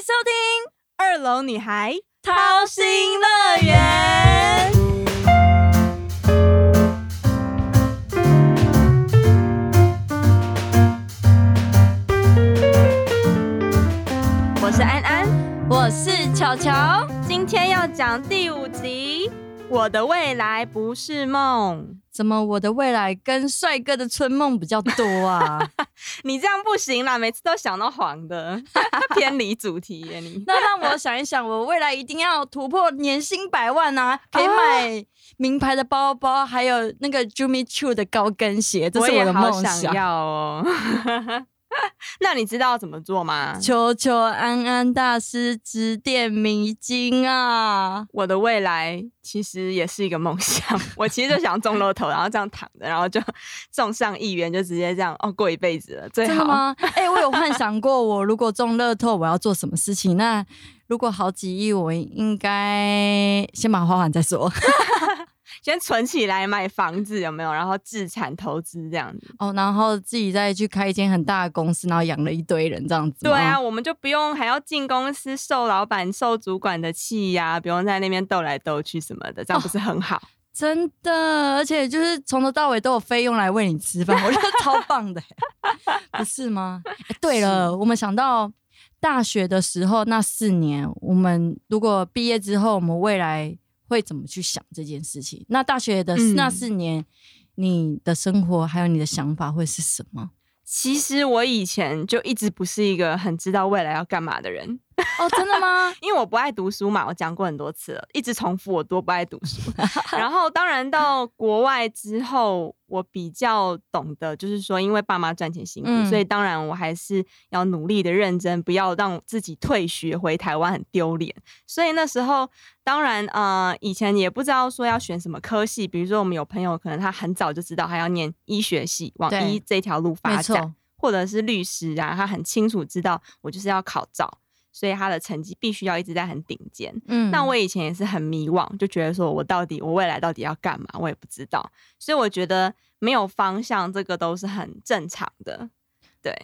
迎收听二楼女孩掏心乐园。我是安安，我是巧巧，今天要讲第五集。我的未来不是梦，怎么我的未来跟帅哥的春梦比较多啊？你这样不行啦，每次都想到黄的，偏离主题耶你。那让我想一想，我未来一定要突破年薪百万啊，可以买名牌的包包，还有那个 Jimmy Choo 的高跟鞋，这是我的梦想。要哦。那你知道怎么做吗？求求安安大师指点迷津啊！我的未来其实也是一个梦想，我其实就想中乐透，然后这样躺着，然后就 中上亿元，就直接这样哦过一辈子了，最好吗？哎，我有幻想过，我如果中乐透，我要做什么事情？那如果好几亿，我应该先把花完再说。先存起来买房子有没有？然后自产投资这样子哦，然后自己再去开一间很大的公司，然后养了一堆人这样子。对啊，我们就不用还要进公司受老板、受主管的气呀，不用在那边斗来斗去什么的，这样不是很好？真的，而且就是从头到尾都有费用来喂你吃饭，我觉得 超棒的，不是吗？对了，我们想到大学的时候那四年，我们如果毕业之后，我们未来。会怎么去想这件事情？那大学的那四年，你的生活还有你的想法会是什么？其实我以前就一直不是一个很知道未来要干嘛的人。哦，真的吗？因为我不爱读书嘛，我讲过很多次了，一直重复我多不爱读书。然后，当然到国外之后，我比较懂得，就是说，因为爸妈赚钱辛苦，所以当然我还是要努力的认真，不要让自己退学回台湾很丢脸。所以那时候，当然呃，以前也不知道说要选什么科系，比如说我们有朋友可能他很早就知道他要念医学系，往医这条路发展，或者是律师啊，他很清楚知道我就是要考照。所以他的成绩必须要一直在很顶尖。嗯，那我以前也是很迷惘，就觉得说我到底我未来到底要干嘛，我也不知道。所以我觉得没有方向，这个都是很正常的。对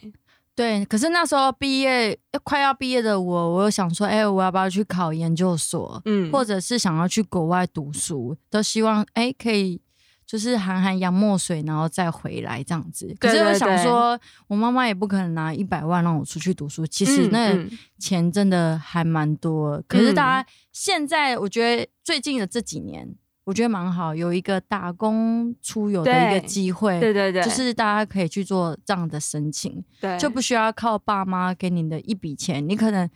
对，可是那时候毕业快要毕业的我，我又想说，哎，我要不要去考研究所？嗯，或者是想要去国外读书，都希望哎可以。就是含含洋墨水，然后再回来这样子。可是我想说，我妈妈也不可能拿一百万让我出去读书。其实那钱真的还蛮多。可是大家现在，我觉得最近的这几年，我觉得蛮好，有一个打工出游的一个机会。对对对，就是大家可以去做这样的申请，就不需要靠爸妈给你的一笔钱，你可能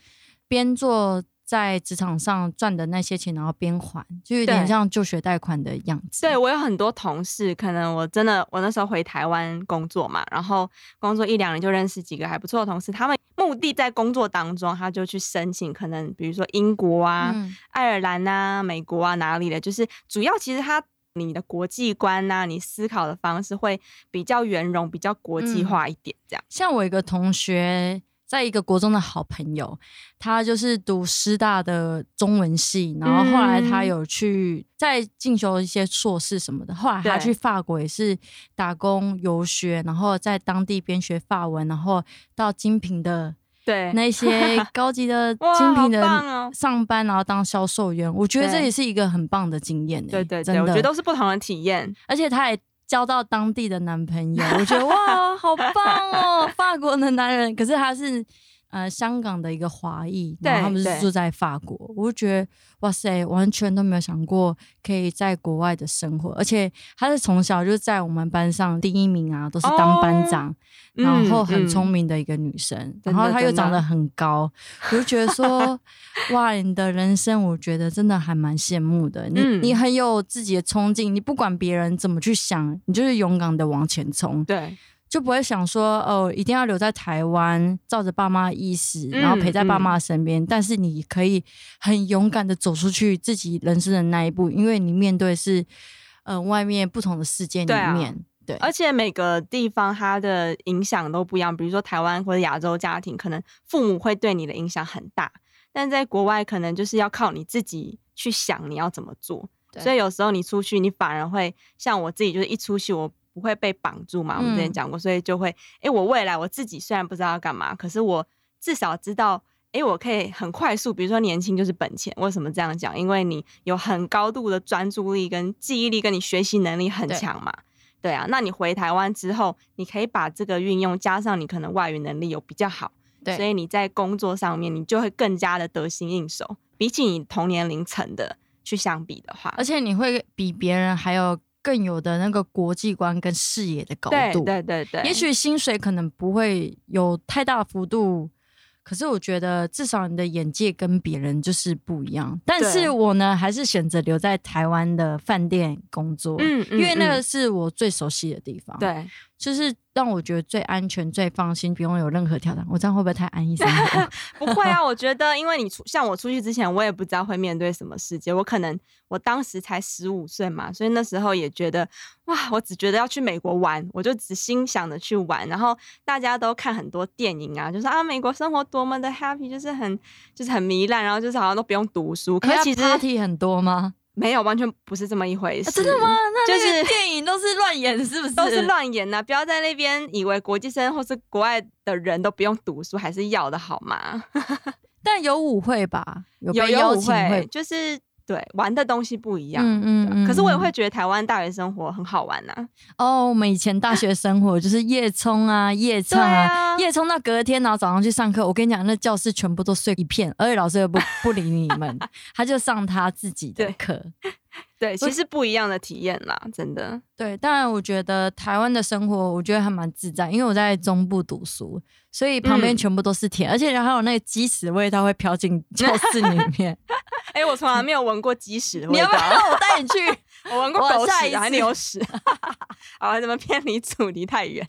边做。在职场上赚的那些钱，然后边还，就有点像就学贷款的样子。对我有很多同事，可能我真的我那时候回台湾工作嘛，然后工作一两年就认识几个还不错的同事，他们目的在工作当中，他就去申请，可能比如说英国啊、爱尔兰啊、美国啊哪里的，就是主要其实他你的国际观呐，你思考的方式会比较圆融、比较国际化一点，这样。像我一个同学。在一个国中的好朋友，他就是读师大的中文系，然后后来他有去再进修一些硕士什么的。后来他去法国也是打工游学，然后在当地边学法文，然后到精品的对那些 高级的精品的上班，然后当销售员。我觉得这也是一个很棒的经验。对对对，我觉得都是不同的体验，而且他也。交到当地的男朋友，我觉得哇，好棒哦！法国的男人，可是他是。呃，香港的一个华裔，然后他们是住在法国，我就觉得哇塞，完全都没有想过可以在国外的生活，而且他是从小就在我们班上第一名啊，都是当班长，然后很聪明的一个女生，然后她又长得很高，我就觉得说 哇，你的人生我觉得真的还蛮羡慕的，你你很有自己的冲劲，你不管别人怎么去想，你就是勇敢的往前冲，对。就不会想说哦，一定要留在台湾，照着爸妈意思，然后陪在爸妈身边。但是你可以很勇敢的走出去自己人生的那一步，因为你面对是呃外面不同的世界里面。对，而且每个地方它的影响都不一样。比如说台湾或者亚洲家庭，可能父母会对你的影响很大，但在国外可能就是要靠你自己去想你要怎么做。所以有时候你出去，你反而会像我自己，就是一出去我。不会被绑住嘛？我们之前讲过，所以就会，哎，我未来我自己虽然不知道要干嘛，可是我至少知道，哎，我可以很快速，比如说年轻就是本钱。为什么这样讲？因为你有很高度的专注力跟记忆力，跟你学习能力很强嘛。对啊，那你回台湾之后，你可以把这个运用，加上你可能外语能力有比较好，对，所以你在工作上面你就会更加的得心应手，比起你同年龄层的去相比的话，而且你会比别人还有更有的那个国际观跟视野的高度，对对对，也许薪水可能不会有太大幅度。可是我觉得，至少你的眼界跟别人就是不一样。但是我呢，还是选择留在台湾的饭店工作，嗯，因为那个是我最熟悉的地方。对。就是让我觉得最安全、最放心，不用有任何挑战。我这样会不会太安逸？不会啊，我觉得，因为你出像我出去之前，我也不知道会面对什么世界。我可能我当时才十五岁嘛，所以那时候也觉得哇，我只觉得要去美国玩，我就只心想着去玩。然后大家都看很多电影啊，就是啊，美国生活多么的 happy，就是很就是很糜烂，然后就是好像都不用读书。可是其实 party 很多吗？没有，完全不是这么一回事。真的吗？那就是电影都是乱演，是不是？都是乱演呐！不要在那边以为国际生或是国外的人都不用读书，还是要的好吗？但有舞会吧？有有舞会，就是。对，玩的东西不一样。嗯嗯嗯。可是我也会觉得台湾大学生活很好玩呐。哦，我们以前大学生活就是夜冲啊，夜唱啊，夜冲到隔天，然后早上去上课。我跟你讲，那教室全部都睡一片，而且老师又不 不理你们，他就上他自己的课。对，其实不一样的体验啦，真的。对，当然我觉得台湾的生活，我觉得还蛮自在，因为我在中部读书，所以旁边全部都是田，而且还有那个鸡屎味道会飘进教室里 面。哎，我从来没有闻过鸡屎的味道，我带你去。我闻过狗屎还牛屎。好，怎么偏离主题太远？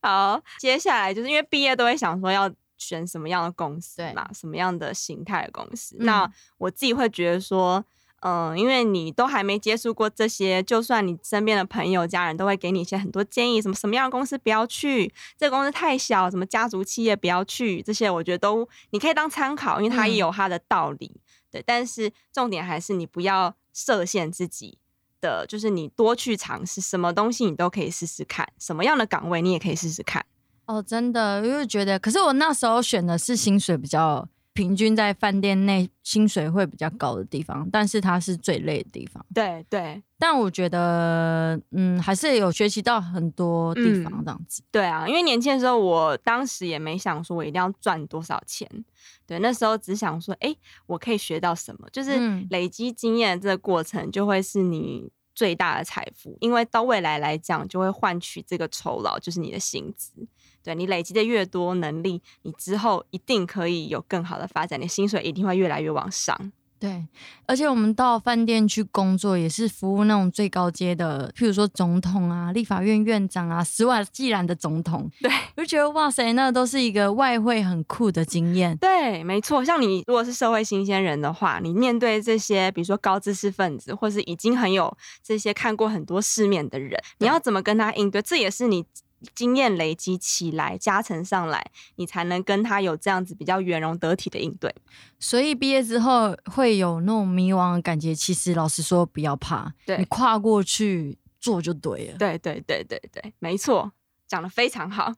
好，接下来就是因为毕业都会想说要。选什么样的公司嘛？什么样的形态的公司？那我自己会觉得说，嗯，因为你都还没接触过这些，就算你身边的朋友、家人都会给你一些很多建议，什么什么样的公司不要去，这个公司太小，什么家族企业不要去，这些我觉得都你可以当参考，因为它也有它的道理。对，但是重点还是你不要设限自己的，就是你多去尝试，什么东西你都可以试试看，什么样的岗位你也可以试试看。哦，真的，因为觉得，可是我那时候选的是薪水比较平均，在饭店内薪水会比较高的地方，但是它是最累的地方。对对，但我觉得，嗯，还是有学习到很多地方这样子。对啊，因为年轻的时候，我当时也没想说我一定要赚多少钱，对，那时候只想说，哎，我可以学到什么，就是累积经验这个过程，就会是你。最大的财富，因为到未来来讲，就会换取这个酬劳，就是你的薪资。对你累积的越多能力，你之后一定可以有更好的发展，你薪水一定会越来越往上。对，而且我们到饭店去工作，也是服务那种最高阶的，譬如说总统啊、立法院院长啊、斯瓦季兰的总统。对，我就觉得哇塞，那都是一个外汇很酷的经验。对，没错。像你如果是社会新鲜人的话，你面对这些，比如说高知识分子，或是已经很有这些看过很多世面的人，你要怎么跟他应对？这也是你。经验累积起来，加成上来，你才能跟他有这样子比较圆融得体的应对。所以毕业之后会有那种迷惘的感觉，其实老实说，不要怕，你跨过去做就对了。对对对对对，没错，讲的非常好。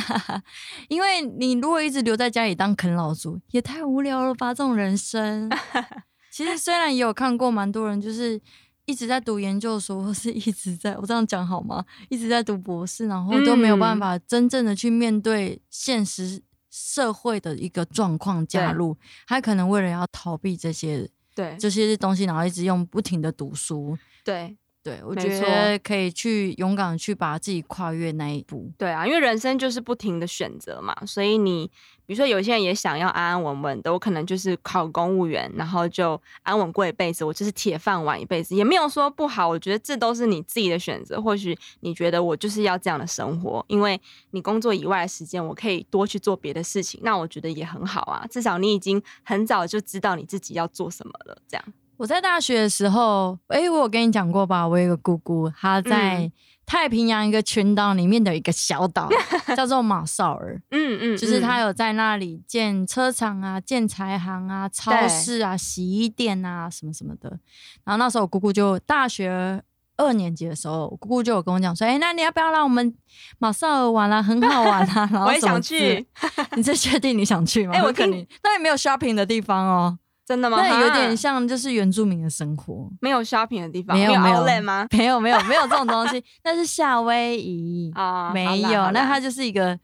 因为你如果一直留在家里当啃老族，也太无聊了吧？这种人生，其实虽然也有看过蛮多人，就是。一直在读研究所，或是一直在我这样讲好吗？一直在读博士，然后都没有办法真正的去面对现实社会的一个状况加入，他可能为了要逃避这些对这些东西，然后一直用不停的读书，对。对，我觉得可以去勇敢去把自己跨越那一步。对啊，因为人生就是不停的选择嘛，所以你比如说有些人也想要安安稳稳的，我可能就是考公务员，然后就安稳过一辈子，我就是铁饭碗一辈子，也没有说不好。我觉得这都是你自己的选择。或许你觉得我就是要这样的生活，因为你工作以外的时间，我可以多去做别的事情，那我觉得也很好啊。至少你已经很早就知道你自己要做什么了，这样。我在大学的时候，哎，我有跟你讲过吧？我有个姑姑，她在太平洋一个群岛里面的一个小岛，叫做马绍尔。嗯嗯，就是她有在那里建车厂啊、建材行啊、超市啊、洗衣店啊什么什么的。然后那时候我姑姑就大学二年级的时候，姑姑就有跟我讲说：“哎，那你要不要让我们马绍尔玩啊？很好玩啊！” 我也想去。你这确定你想去吗？哎，我跟你那也没有 shopping 的地方哦。真的吗？那有点像就是原住民的生活，没有 shopping 的地方，没有没有吗？没有没有没有这种东西，那是夏威夷啊，没有。那它就是一个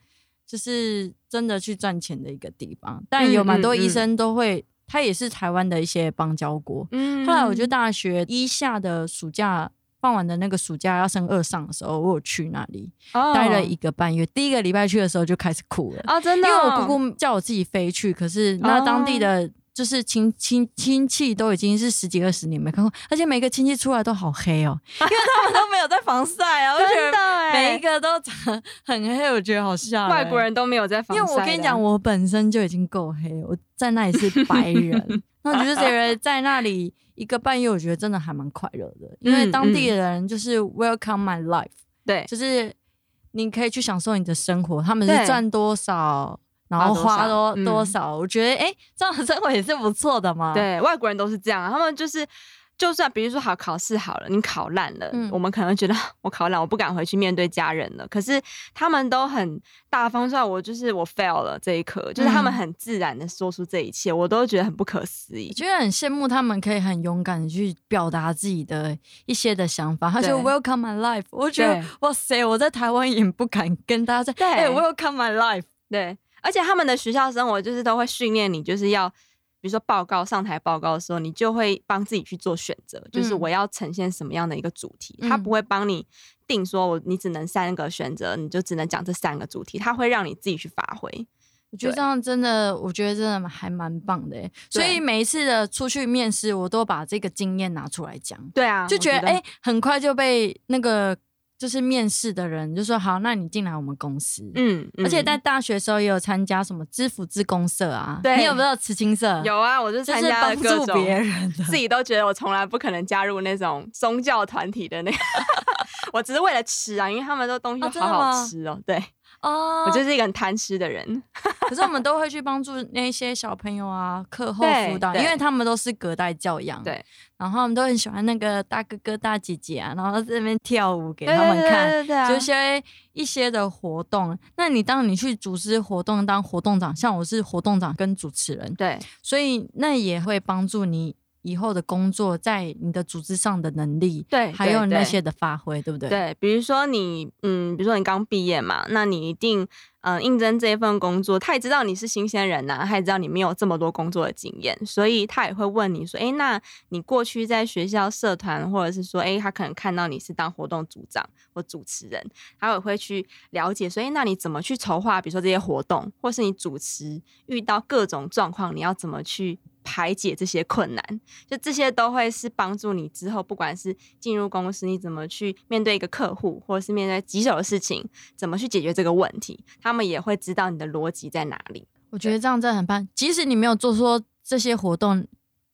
就是真的去赚钱的一个地方，但有蛮多医生都会。他也是台湾的一些邦交国。嗯，后来我就大学一下的暑假放完的那个暑假要升二上的时候，我有去那里待了一个半月。第一个礼拜去的时候就开始哭了啊，真的，因为我姑姑叫我自己飞去，可是那当地的。就是亲亲亲戚都已经是十几二十年没看过，而且每个亲戚出来都好黑哦，因为他们都没有在防晒啊，真的，每一个都长很黑，我觉得好吓人。外国人都没有在防晒，因为我跟你讲，我本身就已经够黑，我在那里是白人，那我觉得在那里一个半月，我觉得真的还蛮快乐的，因为当地的人就是 welcome my life，对，就是你可以去享受你的生活，他们是赚多少。然后花多多少？我觉得哎，这样的生活也是不错的嘛。对，外国人都是这样，他们就是，就算比如说好考试好了，你考烂了，我们可能觉得 我考烂，我不敢回去面对家人了。可是他们都很大方，说我就是我 fail 了这一刻，就是他们很自然的说出这一切，我都觉得很不可思议。觉得很羡慕他们可以很勇敢的去表达自己的一些的想法。他说 Welcome my life，我觉得哇塞，我在台湾也不敢跟大家在对 Welcome my life，对。而且他们的学校生活就是都会训练你，就是要比如说报告上台报告的时候，你就会帮自己去做选择，就是我要呈现什么样的一个主题。他不会帮你定说我你只能三个选择，你就只能讲这三个主题，他会让你自己去发挥。我觉得这样真的，我觉得真的还蛮棒的。所以每一次的出去面试，我都把这个经验拿出来讲。对啊，就觉得哎，很快就被那个。就是面试的人就说好，那你进来我们公司。嗯，而且在大学时候也有参加什么知府之公社啊。对，你有没有慈青社？有啊，我就参加了各种。别人 自己都觉得我从来不可能加入那种宗教团体的那个，我只是为了吃啊，因为他们都东西好好吃哦。对。哦，我就是一个很贪吃的人，可是我们都会去帮助那些小朋友啊，课后辅导，因为他们都是隔代教养，对，然后我们都很喜欢那个大哥哥大姐姐啊，然后在那边跳舞给他们看，就一些一些的活动。那你当你去组织活动当活动长，像我是活动长跟主持人，对，所以那也会帮助你。以后的工作，在你的组织上的能力，对，还有那些的发挥，对不对？对，比如说你，嗯，比如说你刚毕业嘛，那你一定，嗯，应征这一份工作，他也知道你是新鲜人呐，他也知道你没有这么多工作的经验，所以他也会问你说，哎，那你过去在学校社团，或者是说，哎，他可能看到你是当活动组长或主持人，他也会去了解，所以那你怎么去筹划？比如说这些活动，或是你主持遇到各种状况，你要怎么去？排解这些困难，就这些都会是帮助你之后，不管是进入公司，你怎么去面对一个客户，或者是面对棘手的事情，怎么去解决这个问题，他们也会知道你的逻辑在哪里。我觉得这样真的很棒。即使你没有做说这些活动，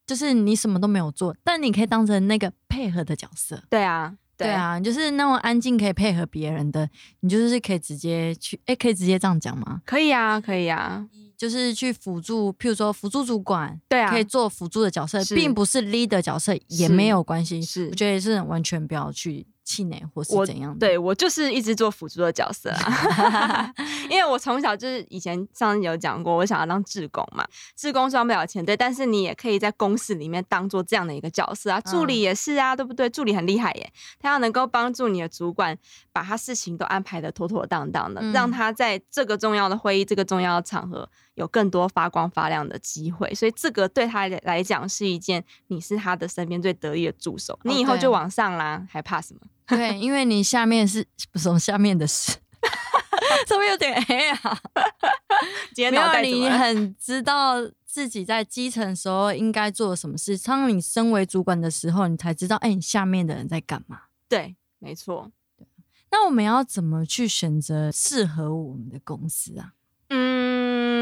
就是你什么都没有做，但你可以当成那个配合的角色。对啊，对啊，就是那么安静可以配合别人的，你就是可以直接去，哎，可以直接这样讲吗？可以啊，可以啊。就是去辅助，譬如说辅助主管，对啊，可以做辅助的角色，并不是 leader 角色也没有关系。是，我觉得是完全不要去。气馁或是怎样？对我就是一直做辅助的角色啊，因为我从小就是以前上次有讲过，我想要当志工嘛，志工赚不了钱，对，但是你也可以在公司里面当做这样的一个角色啊，助理也是啊，对不对？助理很厉害耶，他要能够帮助你的主管把他事情都安排的妥妥当当的，让他在这个重要的会议、这个重要的场合有更多发光发亮的机会，所以这个对他来讲是一件，你是他的身边最得意的助手，你以后就往上啦，还怕什么？对，因为你下面是不是下面的事，上面有点黑啊。没有，你 很知道自己在基层时候应该做什么事。当你身为主管的时候，你才知道，哎，你下面的人在干嘛。对，没错。那我们要怎么去选择适合我们的公司啊？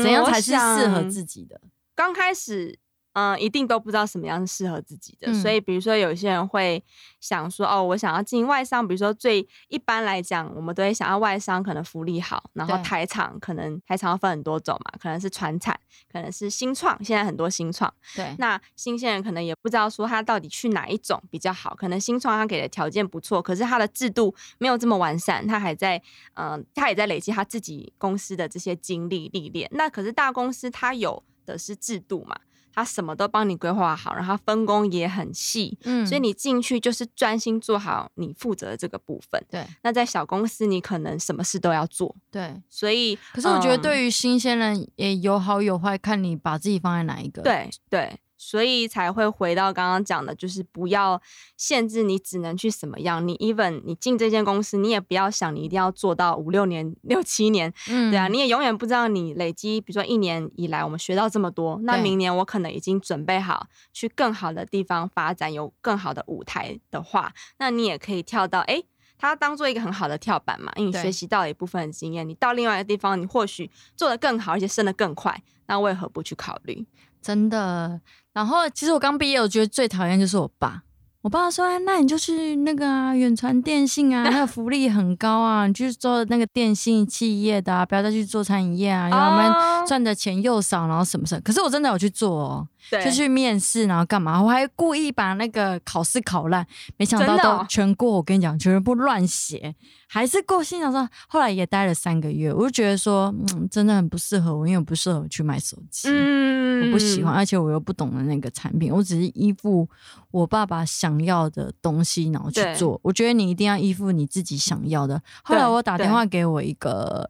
嗯，怎样才是适合自己的？刚开始。嗯，一定都不知道什么样是适合自己的，所以比如说有些人会想说，哦，我想要进外商，比如说最一般来讲，我们都会想要外商可能福利好，然后台厂可能台厂要分很多种嘛，可能是传产，可能是新创，现在很多新创，对，那新鲜人可能也不知道说他到底去哪一种比较好，可能新创他给的条件不错，可是他的制度没有这么完善，他还在嗯，他也在累积他自己公司的这些经历历练，那可是大公司他有的是制度嘛。他什么都帮你规划好，然后分工也很细，嗯，所以你进去就是专心做好你负责的这个部分。对，那在小公司，你可能什么事都要做。对，所以可是我觉得对于新鲜人也有好有坏，看你把自己放在哪一个。对对。所以才会回到刚刚讲的，就是不要限制你只能去什么样。你 even 你进这间公司，你也不要想你一定要做到五六年、六七年，嗯，对啊，你也永远不知道你累积，比如说一年以来我们学到这么多，那明年我可能已经准备好去更好的地方发展，有更好的舞台的话，那你也可以跳到哎，它当做一个很好的跳板嘛，因为你学习到了一部分的经验，你到另外一个地方，你或许做得更好，而且升得更快，那为何不去考虑？真的。然后，其实我刚毕业，我觉得最讨厌就是我爸。我爸说：“那你就去那个啊，远传电信啊，那个福利很高啊，你去做那个电信企业的啊，不要再去做餐饮业啊，因为我们赚的钱又少，然后什么什么。可是我真的有去做哦，就去面试，然后干嘛？我还故意把那个考试考烂，没想到都全过。我跟你讲，全部乱写，还是过。心想说，后来也待了三个月，我就觉得说，嗯，真的很不适合我，因为我不适合去卖手机。嗯，我不喜欢，而且我又不懂的那个产品，我只是依附我爸爸想。想要的东西，然后去做。我觉得你一定要依附你自己想要的。后来我打电话给我一个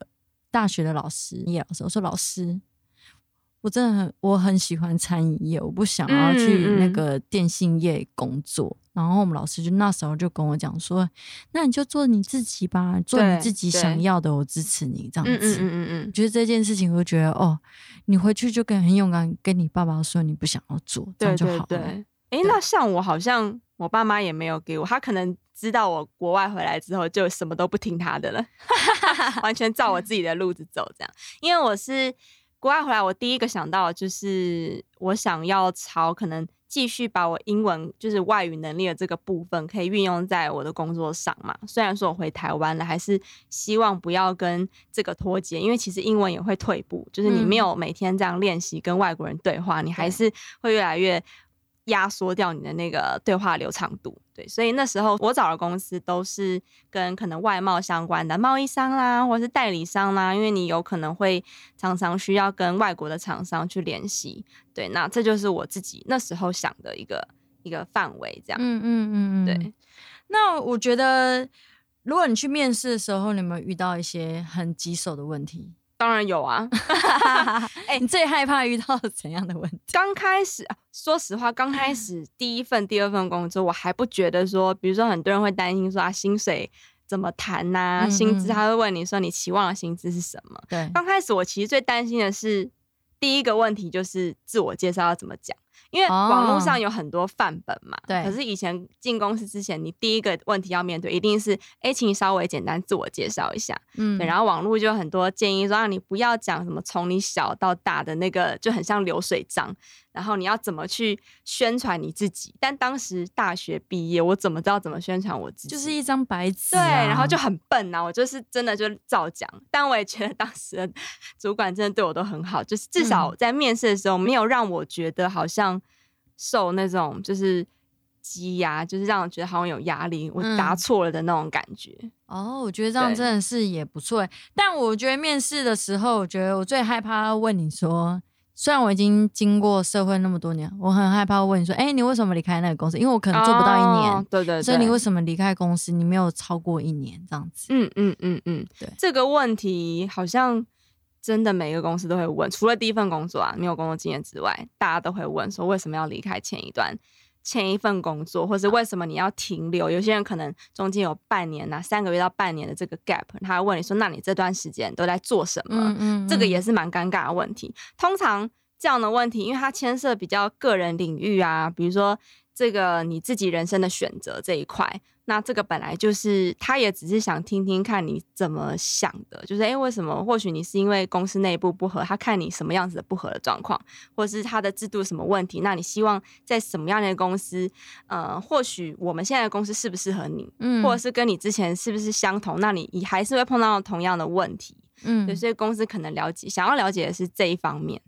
大学的老师，叶老师，我说：“老师，我真的很我很喜欢餐饮业，我不想要去那个电信业工作。”然后我们老师就那时候就跟我讲说：“那你就做你自己吧，做你自己想要的，我支持你。”这样子，嗯嗯嗯嗯，觉得这件事情，我就觉得哦，你回去就跟很勇敢跟你爸爸说你不想要做，这样就好了。哎，那像我好像。我爸妈也没有给我，他可能知道我国外回来之后就什么都不听他的了，完全照我自己的路子走这样。因为我是国外回来，我第一个想到就是我想要朝可能继续把我英文就是外语能力的这个部分可以运用在我的工作上嘛。虽然说我回台湾了，还是希望不要跟这个脱节，因为其实英文也会退步，就是你没有每天这样练习跟外国人对话，你还是会越来越。压缩掉你的那个对话流畅度，对，所以那时候我找的公司都是跟可能外贸相关的贸易商啦，或者是代理商啦，因为你有可能会常常需要跟外国的厂商去联系，对，那这就是我自己那时候想的一个一个范围，这样，嗯嗯嗯嗯，对。那我觉得，如果你去面试的时候，你有没有遇到一些很棘手的问题？当然有啊！哎，你最害怕遇到怎样的问题？刚开始，说实话，刚开始第一份、第二份工作，我还不觉得说，比如说很多人会担心说啊，薪水怎么谈呐？薪资他会问你说，你期望的薪资是什么？对，刚开始我其实最担心的是第一个问题就是自我介绍要怎么讲。因为网络上有很多范本嘛，对。可是以前进公司之前，你第一个问题要面对，一定是，哎，请你稍微简单自我介绍一下，嗯，对。然后网络就很多建议说，让你不要讲什么从你小到大的那个，就很像流水账。然后你要怎么去宣传你自己？但当时大学毕业，我怎么知道怎么宣传我自己？就是一张白纸，对，然后就很笨呐。我就是真的就照讲，但我也觉得当时的 主管真的对我都很好，就是至少在面试的时候没有让我觉得好像受那种就是积压，就是让我觉得好像有压力，我答错了的那种感觉。哦，我觉得这样真的是也不错。但我觉得面试的时候，我觉得我最害怕问你说。虽然我已经经过社会那么多年，我很害怕问你说：“哎，你为什么离开那个公司？”因为我可能做不到一年，对对。所以你为什么离开公司？你没有超过一年这样子？嗯嗯嗯嗯，对。这个问题好像真的每个公司都会问，除了第一份工作啊没有工作经验之外，大家都会问说为什么要离开前一段。前一份工作，或是为什么你要停留？有些人可能中间有半年呐，三个月到半年的这个 gap，他会问你说：“那你这段时间都在做什么？”嗯嗯，这个也是蛮尴尬的问题。通常这样的问题，因为它牵涉比较个人领域啊，比如说这个你自己人生的选择这一块，那这个本来就是他也只是想听听看你怎么想的，就是诶，为什么？或许你是因为公司内部不合，他看你什么样子的不合的状况，或者是他的制度什么问题？那你希望在什么样的公司？呃，或许我们现在的公司适不适合你？嗯，或者是跟你之前是不是相同？那你你还是会碰到同样的问题。嗯，对，所以公司可能了解，想要了解的是这一方面。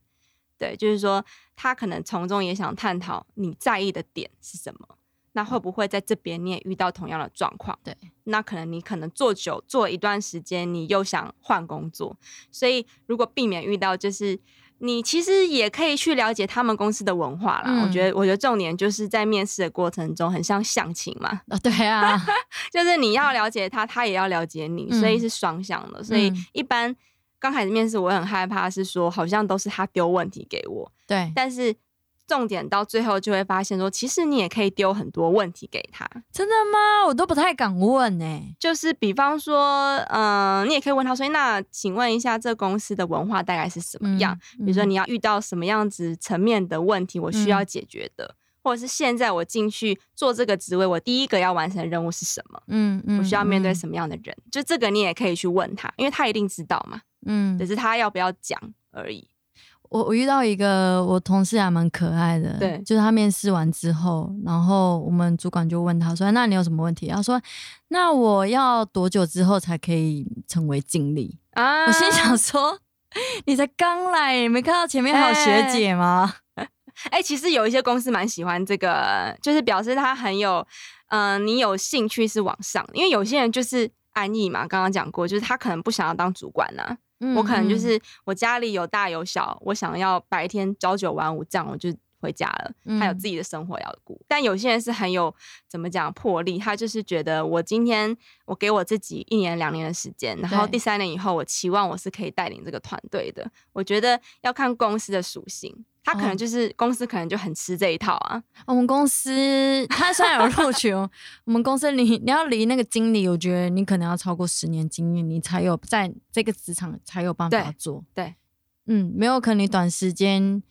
对，就是说他可能从中也想探讨你在意的点是什么。那会不会在这边你也遇到同样的状况？对，那可能你可能做久做一段时间，你又想换工作，所以如果避免遇到，就是你其实也可以去了解他们公司的文化啦。我觉得，我觉得重点就是在面试的过程中，很像相亲嘛。啊，对啊，就是你要了解他，他也要了解你，所以是双向的。所以一般刚开始面试，我很害怕是说，好像都是他丢问题给我。对，但是。重点到最后就会发现说，其实你也可以丢很多问题给他。真的吗？我都不太敢问呢。就是比方说，嗯，你也可以问他说，那请问一下，这公司的文化大概是什么样？比如说你要遇到什么样子层面的问题，我需要解决的，或者是现在我进去做这个职位，我第一个要完成的任务是什么？嗯嗯，我需要面对什么样的人？就这个你也可以去问他，因为他一定知道嘛。嗯，只是他要不要讲而已。我我遇到一个我同事还蛮可爱的，对，就是他面试完之后，然后我们主管就问他说：“那你有什么问题？”他说：“那我要多久之后才可以成为经理？”啊，我心想说：“你才刚来，没看到前面还有学姐吗？” 哎，其实有一些公司蛮喜欢这个，就是表示他很有，嗯，你有兴趣是往上，因为有些人就是安逸嘛，刚刚讲过，就是他可能不想要当主管呢。我可能就是我家里有大有小，我想要白天朝九晚五这样，我就回家了。他有自己的生活要顾，但有些人是很有怎么讲魄力，他就是觉得我今天我给我自己一年两年的时间，然后第三年以后，我期望我是可以带领这个团队的。我觉得要看公司的属性。他可能就是公司，可能就很吃这一套啊。我们公司他虽然有录取哦，我们公司你你要离那个经理，我觉得你可能要超过十年经验，你才有在这个职场才有办法做。对，嗯，没有可能你短时间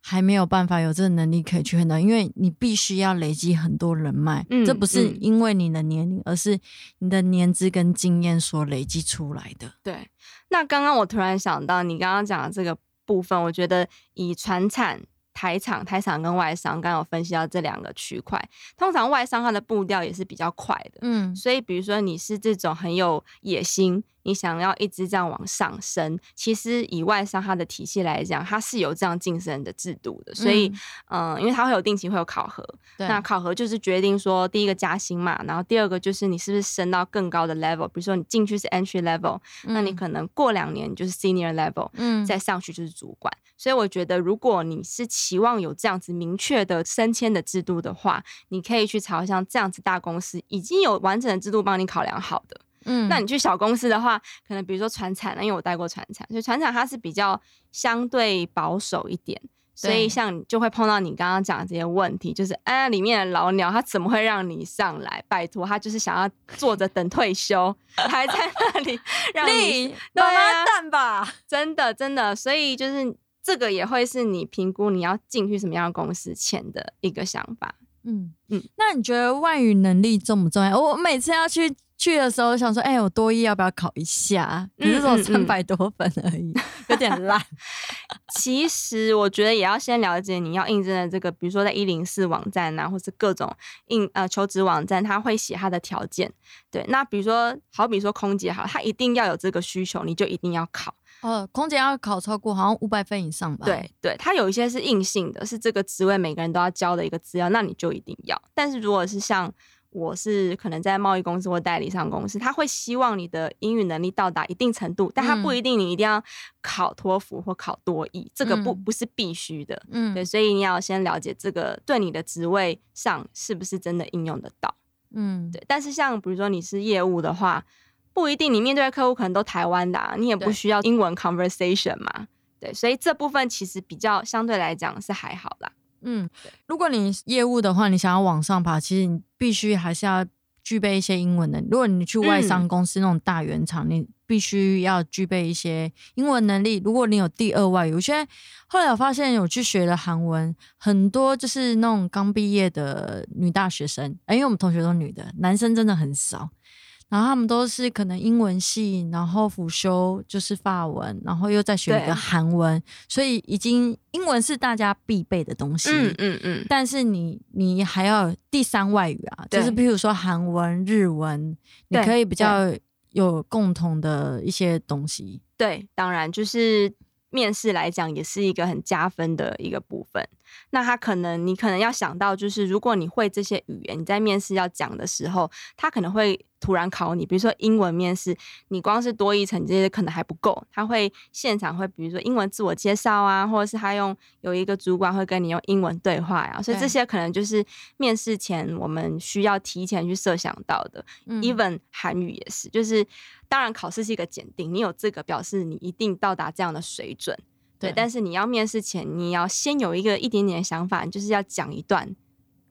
还没有办法有这个能力可以去很到，因为你必须要累积很多人脉。嗯，这不是因为你的年龄，而是你的年资跟经验所累积出来的。对，那刚刚我突然想到，你刚刚讲的这个。部分我觉得以船产、台厂、台厂跟外商，刚刚有分析到这两个区块。通常外商它的步调也是比较快的，嗯，所以比如说你是这种很有野心。你想要一直这样往上升，其实以外商它的体系来讲，它是有这样晋升的制度的。所以，嗯，因为它会有定期会有考核，那考核就是决定说第一个加薪嘛，然后第二个就是你是不是升到更高的 level。比如说你进去是 entry level，那你可能过两年就是 senior level，嗯，再上去就是主管。所以我觉得，如果你是期望有这样子明确的升迁的制度的话，你可以去朝向这样子大公司已经有完整的制度帮你考量好的。嗯，那你去小公司的话，可能比如说船产，因为我带过船产，所以船产它是比较相对保守一点，所以像就会碰到你刚刚讲的这些问题，就是哎，里面的老鸟他怎么会让你上来？拜托，他就是想要坐着等退休，还在那里 让你妈妈蛋吧？真的真的，所以就是这个也会是你评估你要进去什么样的公司前的一个想法。嗯嗯，那你觉得外语能力重不重要？我每次要去。去的时候想说，哎，我多一要不要考一下？只是说三百多分而已，有点烂。其实我觉得也要先了解你要应征的这个，比如说在一零四网站啊，或是各种应呃求职网站，他会写他的条件。对，那比如说好比说空姐好，他一定要有这个需求，你就一定要考。哦，空姐要考超过好像五百分以上吧？对对，他有一些是硬性的，是这个职位每个人都要交的一个资料，那你就一定要。但是如果是像我是可能在贸易公司或代理商公司，他会希望你的英语能力到达一定程度，但他不一定你一定要考托福或考多译，这个不不是必须的。嗯，对，所以你要先了解这个对你的职位上是不是真的应用得到。嗯，对。但是像比如说你是业务的话，不一定你面对的客户可能都台湾的，你也不需要英文 conversation 嘛。对，所以这部分其实比较相对来讲是还好啦。嗯，如果你业务的话，你想要往上爬，其实你必须还是要具备一些英文的。如果你去外商公司那种大原厂，你必须要具备一些英文能力。如果你有第二外语，我现在后来我发现有去学了韩文，很多就是那种刚毕业的女大学生，哎因为我们同学都女的，男生真的很少。然后他们都是可能英文系，然后辅修就是法文，然后又再学一个韩文，所以已经英文是大家必备的东西。嗯嗯嗯。但是你你还要第三外语啊，就是比如说韩文、日文，你可以比较有共同的一些东西。对，当然就是面试来讲也是一个很加分的一个部分。那他可能你可能要想到，就是如果你会这些语言，你在面试要讲的时候，他可能会。突然考你，比如说英文面试，你光是多一层这些可能还不够，他会现场会比如说英文自我介绍啊，或者是他用有一个主管会跟你用英文对话呀，所以这些可能就是面试前我们需要提前去设想到的。even 韩语也是，就是当然考试是一个检定，你有这个表示你一定到达这样的水准，对。但是你要面试前，你要先有一个一点点的想法，就是要讲一段，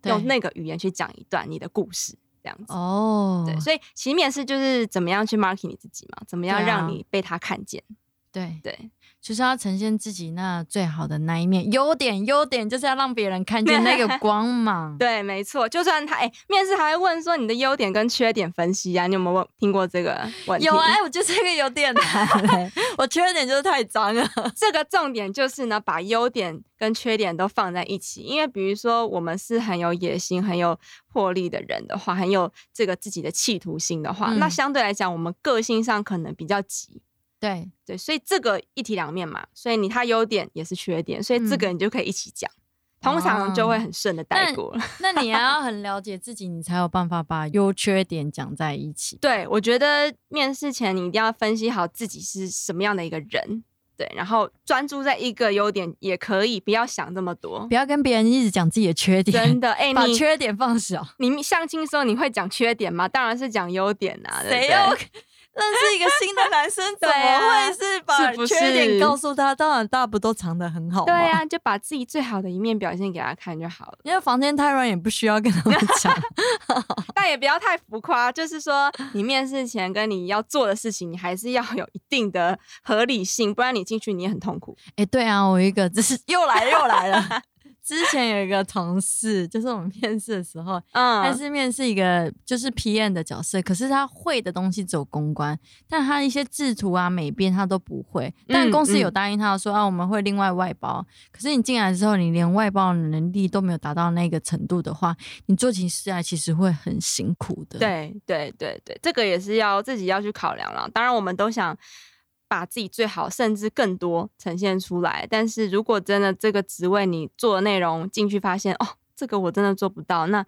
用那个语言去讲一段你的故事。这样子哦，对，所以其实面试就是怎么样去 market 你自己嘛，怎么样让你被他看见，对对。就是要呈现自己那最好的那一面，优点优点就是要让别人看见那个 光芒。对，没错。就算他哎，面试还会问说你的优点跟缺点分析啊，你有没有听过这个问题？有哎，我就是一个有点难，我缺点就是太脏了。这个重点就是呢，把优点跟缺点都放在一起。因为比如说我们是很有野心、很有魄力的人的话，很有这个自己的企图心的话，那相对来讲，我们个性上可能比较急。对对，所以这个一体两面嘛，所以你他优点也是缺点，所以这个你就可以一起讲，通常就会很顺的带过了。那你要 很了解自己，你才有办法把优缺点讲在一起。对，我觉得面试前你一定要分析好自己是什么样的一个人，对，然后专注在一个优点也可以，不要想这么多，不要跟别人一直讲自己的缺点。真的，哎，把缺点放小。你相亲的时候你会讲缺点吗？当然是讲优点啊，谁要？认识一个新的男生，怎么会是把缺点告诉他？当然，大不都藏得很好。对啊，就把自己最好的一面表现给他看就好了。因为房间太乱，也不需要跟他们讲。但也不要太浮夸，就是说，你面试前跟你要做的事情，你还是要有一定的合理性，不然你进去你也很痛苦。哎，对啊，我一个，这是又来又来了。之前有一个同事，就是我们面试的时候，嗯，他是面试一个就是 PM 的角色，可是他会的东西只有公关，但他一些制图啊、美编他都不会。但公司有答应他说啊，我们会另外外包。可是你进来之后，你连外包的能力都没有达到那个程度的话，你做起事来其实会很辛苦的。对对对对，这个也是要自己要去考量了。当然，我们都想。把自己最好，甚至更多呈现出来。但是如果真的这个职位你做的内容进去发现哦，这个我真的做不到，那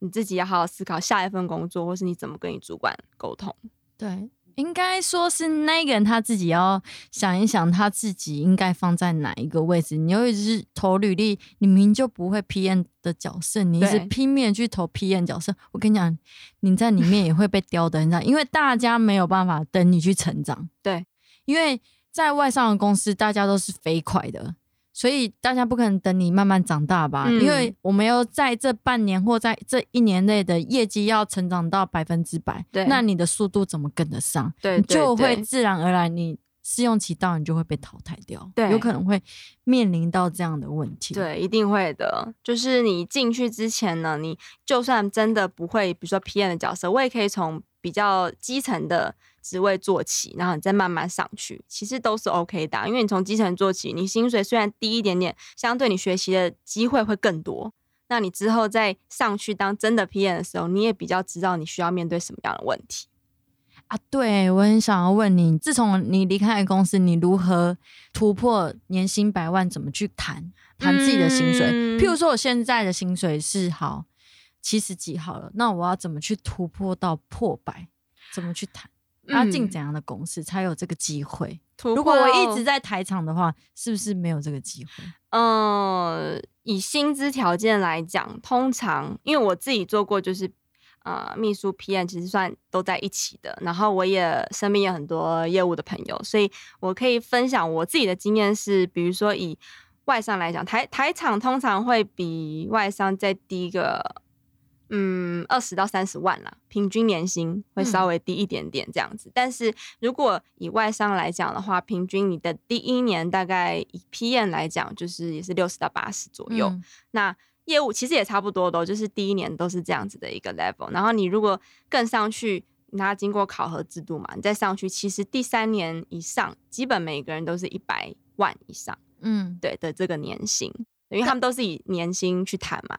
你自己要好好思考下一份工作，或是你怎么跟你主管沟通。对，应该说是那个人他自己要想一想，他自己应该放在哪一个位置。你又一直投履历，你明明就不会 PM 的角色，你一直拼命去投 PM 角色，我跟你讲，你在里面也会被 刁的，你知道，因为大家没有办法等你去成长。对。因为在外商的公司，大家都是飞快的，所以大家不可能等你慢慢长大吧？因为我们要在这半年或在这一年内的业绩要成长到百分之百，对，那你的速度怎么跟得上？对，就会自然而然，你试用期到，你就会被淘汰掉，对，有可能会面临到这样的问题。对，一定会的。就是你进去之前呢，你就算真的不会，比如说 PM 的角色，我也可以从比较基层的。职位做起，然后你再慢慢上去，其实都是 OK 的。因为你从基层做起，你薪水虽然低一点点，相对你学习的机会会更多。那你之后再上去当真的 PM 的时候，你也比较知道你需要面对什么样的问题啊。对我很想要问你，自从你离开公司，你如何突破年薪百万？怎么去谈谈自己的薪水？譬如说，我现在的薪水是好七十几好了，那我要怎么去突破到破百？怎么去谈？要进怎样的公司才有这个机会？如果我一直在台场的话，是不是没有这个机会？嗯，以薪资条件来讲，通常因为我自己做过，就是呃，秘书 PM 其实算都在一起的。然后我也身边有很多业务的朋友，所以我可以分享我自己的经验是，比如说以外商来讲，台台场通常会比外商再低个嗯，二十到三十万啦，平均年薪会稍微低一点点这样子。但是如果以外商来讲的话，平均你的第一年大概以 PM 来讲，就是也是六十到八十左右。那业务其实也差不多的，就是第一年都是这样子的一个 level。然后你如果更上去，那经过考核制度嘛，你再上去，其实第三年以上，基本每个人都是一百万以上。嗯，对的，这个年薪，因为他们都是以年薪去谈嘛。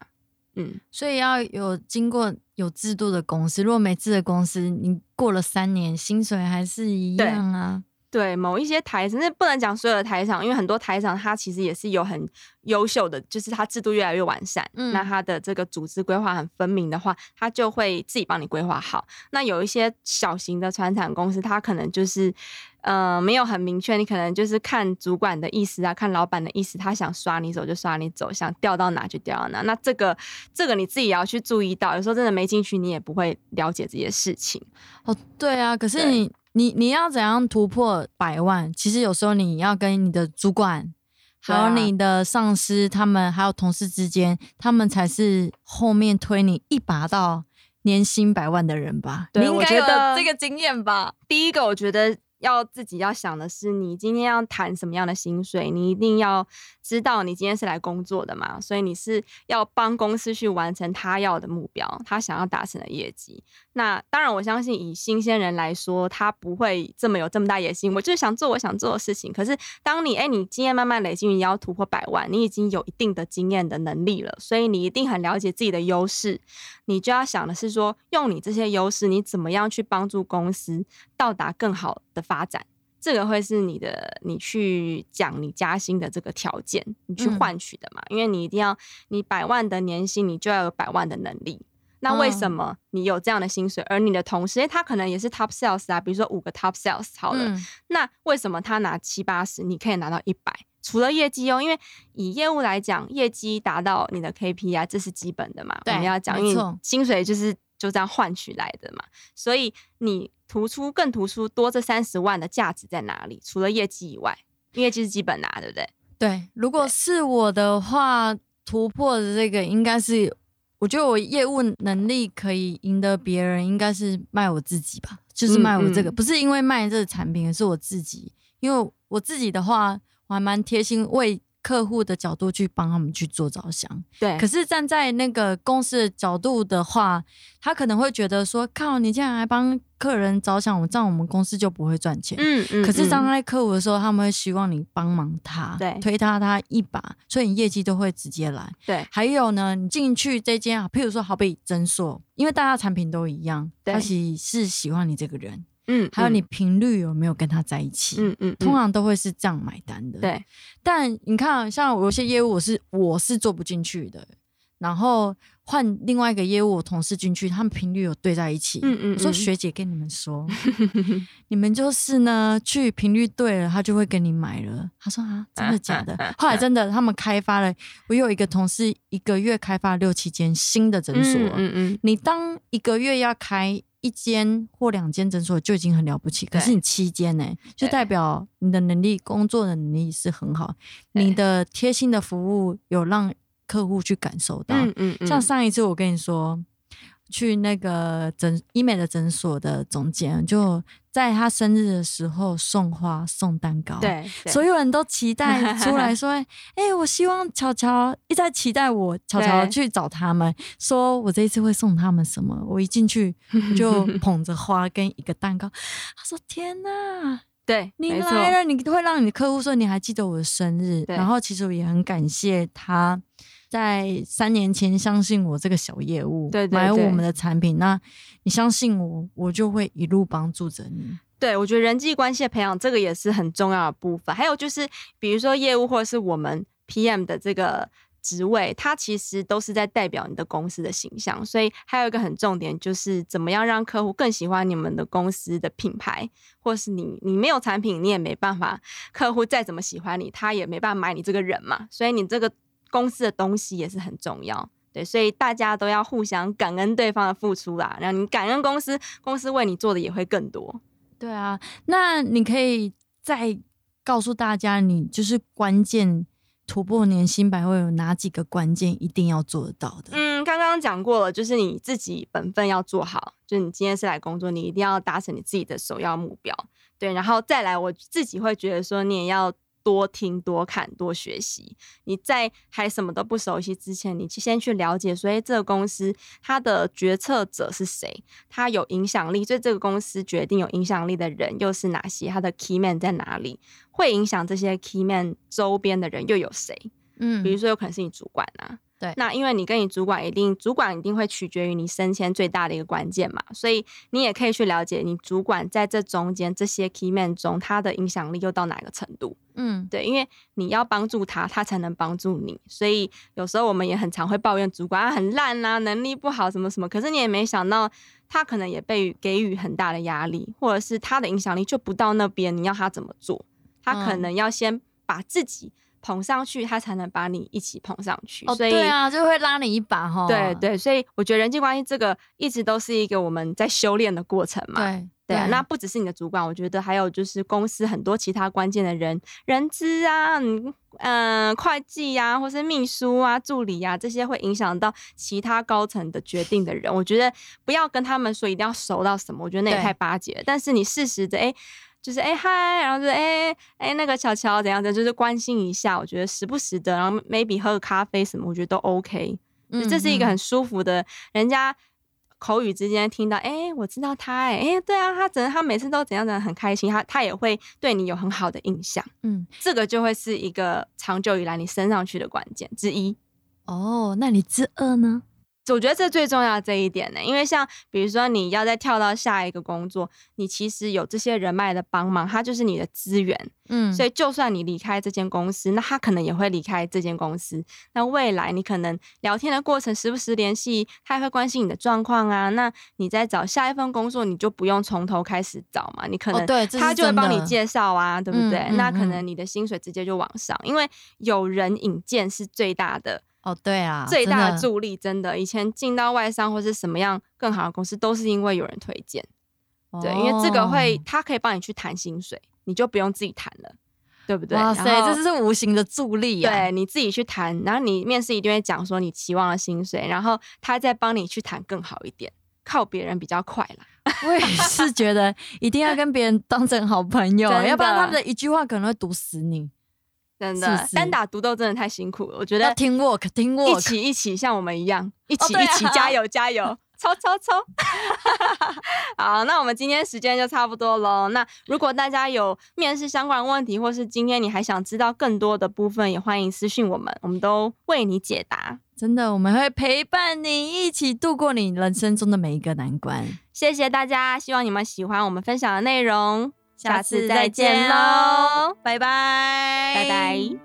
嗯，所以要有经过有制度的公司，如果没制的公司，你过了三年，薪水还是一样啊。对，某一些台厂，那不能讲所有的台场，因为很多台场它其实也是有很优秀的，就是它制度越来越完善，那它的这个组织规划很分明的话，它就会自己帮你规划好。那有一些小型的船厂公司，它可能就是。呃，没有很明确，你可能就是看主管的意思啊，看老板的意思，他想刷你走就刷你走，想调到哪就调到哪。那这个这个你自己也要去注意到，有时候真的没进去，你也不会了解这些事情。哦，对啊，可是你你你要怎样突破百万？其实有时候你要跟你的主管，还有你的上司，他们还有同事之间，他们才是后面推你一把到年薪百万的人吧？你应该有这个经验吧。第一个，我觉得。要自己要想的是，你今天要谈什么样的薪水，你一定要知道你今天是来工作的嘛，所以你是要帮公司去完成他要的目标，他想要达成的业绩。那当然，我相信以新鲜人来说，他不会这么有这么大野心。我就是想做我想做的事情。可是，当你哎，你经验慢慢累积，你要突破百万，你已经有一定的经验的能力了，所以你一定很了解自己的优势。你就要想的是说，用你这些优势，你怎么样去帮助公司到达更好的发展？这个会是你的，你去讲你加薪的这个条件，你去换取的嘛？因为你一定要，你百万的年薪，你就要有百万的能力。那为什么你有这样的薪水，而你的同事，他可能也是 top sales 啊？比如说五个 top sales 好了，那为什么他拿七八十，你可以拿到一百？除了业绩哦，因为以业务来讲，业绩达到你的 KPI，这是基本的嘛。我们要讲，因为薪水就是就这样换取来的嘛。所以你突出更突出多这三十万的价值在哪里？除了业绩以外，业绩是基本拿，对不对？对，如果是我的话，突破的这个应该是。我觉得我业务能力可以赢得别人，应该是卖我自己吧，就是卖我这个，不是因为卖这个产品，而是我自己。因为我自己的话，我还蛮贴心为。客户的角度去帮他们去做着想，对。可是站在那个公司的角度的话，他可能会觉得说：“靠，你竟然还帮客人着想，我这样我们公司就不会赚钱。”嗯嗯。可是站在客户的时候，他们会希望你帮忙他，对，推他他一把，所以你业绩都会直接来。对。还有呢，你进去这间啊，譬如说好比诊所，因为大家产品都一样，他其实是喜欢你这个人。嗯，还有你频率有没有跟他在一起？嗯嗯，通常都会是这样买单的。对，但你看，像有些业务我是我是做不进去的，然后换另外一个业务我同事进去，他们频率有对在一起。嗯嗯，我说学姐跟你们说，你们就是呢，去频率对了，他就会跟你买了。他说啊，真的假的？后来真的，他们开发了，我有一个同事一个月开发六七间新的诊所。嗯嗯，你当一个月要开。一间或两间诊所就已经很了不起，可是你七间呢，就代表你的能力、工作的能力是很好，你的贴心的服务有让客户去感受到。嗯嗯，像上一次我跟你说。去那个诊医美的诊所的总监，就在他生日的时候送花送蛋糕，对，所有人都期 待出来说：“哎，我希望巧巧一直在期待我巧巧去找他们，说我这一次会送他们什么。”我一进去就 捧着花跟一个蛋糕，他说：“天哪，对你来了，你会让你的客户说你还记得我的生日。”然后其实我也很感谢他。在三年前相信我这个小业务，对买我们的产品，那你相信我，我就会一路帮助着你。对，我觉得人际关系的培养这个也是很重要的部分。还有就是，比如说业务或者是我们 PM 的这个职位，它其实都是在代表你的公司的形象。所以还有一个很重点，就是怎么样让客户更喜欢你们的公司的品牌，或是你你没有产品，你也没办法，客户再怎么喜欢你，他也没办法买你这个人嘛。所以你这个。公司的东西也是很重要，对，所以大家都要互相感恩对方的付出啦。然后你感恩公司，公司为你做的也会更多。对啊，那你可以再告诉大家，你就是关键突破年薪百会有哪几个关键一定要做得到的？嗯，刚刚。讲过了，就是你自己本分要做好，就是你今天是来工作，你一定要达成你自己的首要目标。对，然后再来，我自己会觉得说，你也要。多听、多看、多学习。你在还什么都不熟悉之前，你先去了解，所以这个公司它的决策者是谁，它有影响力，所以这个公司决定有影响力的人又是哪些，它的 key man 在哪里，会影响这些 key man 周边的人又有谁？嗯，比如说有可能是你主管啊。对，那因为你跟你主管一定，主管一定会取决于你升迁最大的一个关键嘛，所以你也可以去了解你主管在这中间这些 key man 中，他的影响力又到哪个程度？嗯，对，因为你要帮助他，他才能帮助你，所以有时候我们也很常会抱怨主管很烂啊，能力不好什么什么，可是你也没想到他可能也被给予很大的压力，或者是他的影响力就不到那边，你要他怎么做？他可能要先把自己。捧上去，他才能把你一起捧上去。哦，对啊，就会拉你一把哈。对对，所以我觉得人际关系这个一直都是一个我们在修炼的过程嘛。对对啊，那不只是你的主管，我觉得还有就是公司很多其他关键的人，人资啊，嗯，会计啊，或是秘书啊、助理啊，这些会影响到其他高层的决定的人。我觉得不要跟他们说一定要熟到什么，我觉得那也太巴结。但是你适时的哎。就是哎嗨，然后就哎哎那个乔乔怎样的，就是关心一下。我觉得时不时的，然后 maybe 喝个咖啡什么，我觉得都 OK。嗯，这是一个很舒服的，人家口语之间听到，哎，我知道他，哎哎，对啊，他怎他每次都怎样怎样很开心，他他也会对你有很好的印象。嗯，这个就会是一个长久以来你升上去的关键之一。哦，那你之二呢？我觉得这最重要这一点呢，因为像比如说你要再跳到下一个工作，你其实有这些人脉的帮忙，它就是你的资源。嗯，所以就算你离开这间公司，那他可能也会离开这间公司。那未来你可能聊天的过程，时不时联系，他也会关心你的状况啊。那你在找下一份工作，你就不用从头开始找嘛，你可能对他就会帮你介绍啊，对不对？那可能你的薪水直接就往上，因为有人引荐是最大的。哦，对啊，最大的助力真的，以前进到外商或是什么样更好的公司，都是因为有人推荐。对，因为这个会，他可以帮你去谈薪水，你就不用自己谈了，对不对？哇塞，这是无形的助力啊！对，你自己去谈，然后你面试一定会讲说你期望的薪水，然后他再帮你去谈更好一点，靠别人比较快啦。我也是觉得一定要跟别人当成好朋友，要不然他们的一句话可能会毒死你。真的，单打独斗真的太辛苦了。我觉得听 work 听 work，一起一起像我们一样，一起一起加油加油，抽抽抽。好，那我们今天时间就差不多喽。那如果大家有面试相关问题，或是今天你还想知道更多的部分，也欢迎私信我们，我们都为你解答。真的，我们会陪伴你一起度过你人生中的每一个难关。谢谢大家，希望你们喜欢我们分享的内容。下次再见喽，拜拜，拜拜。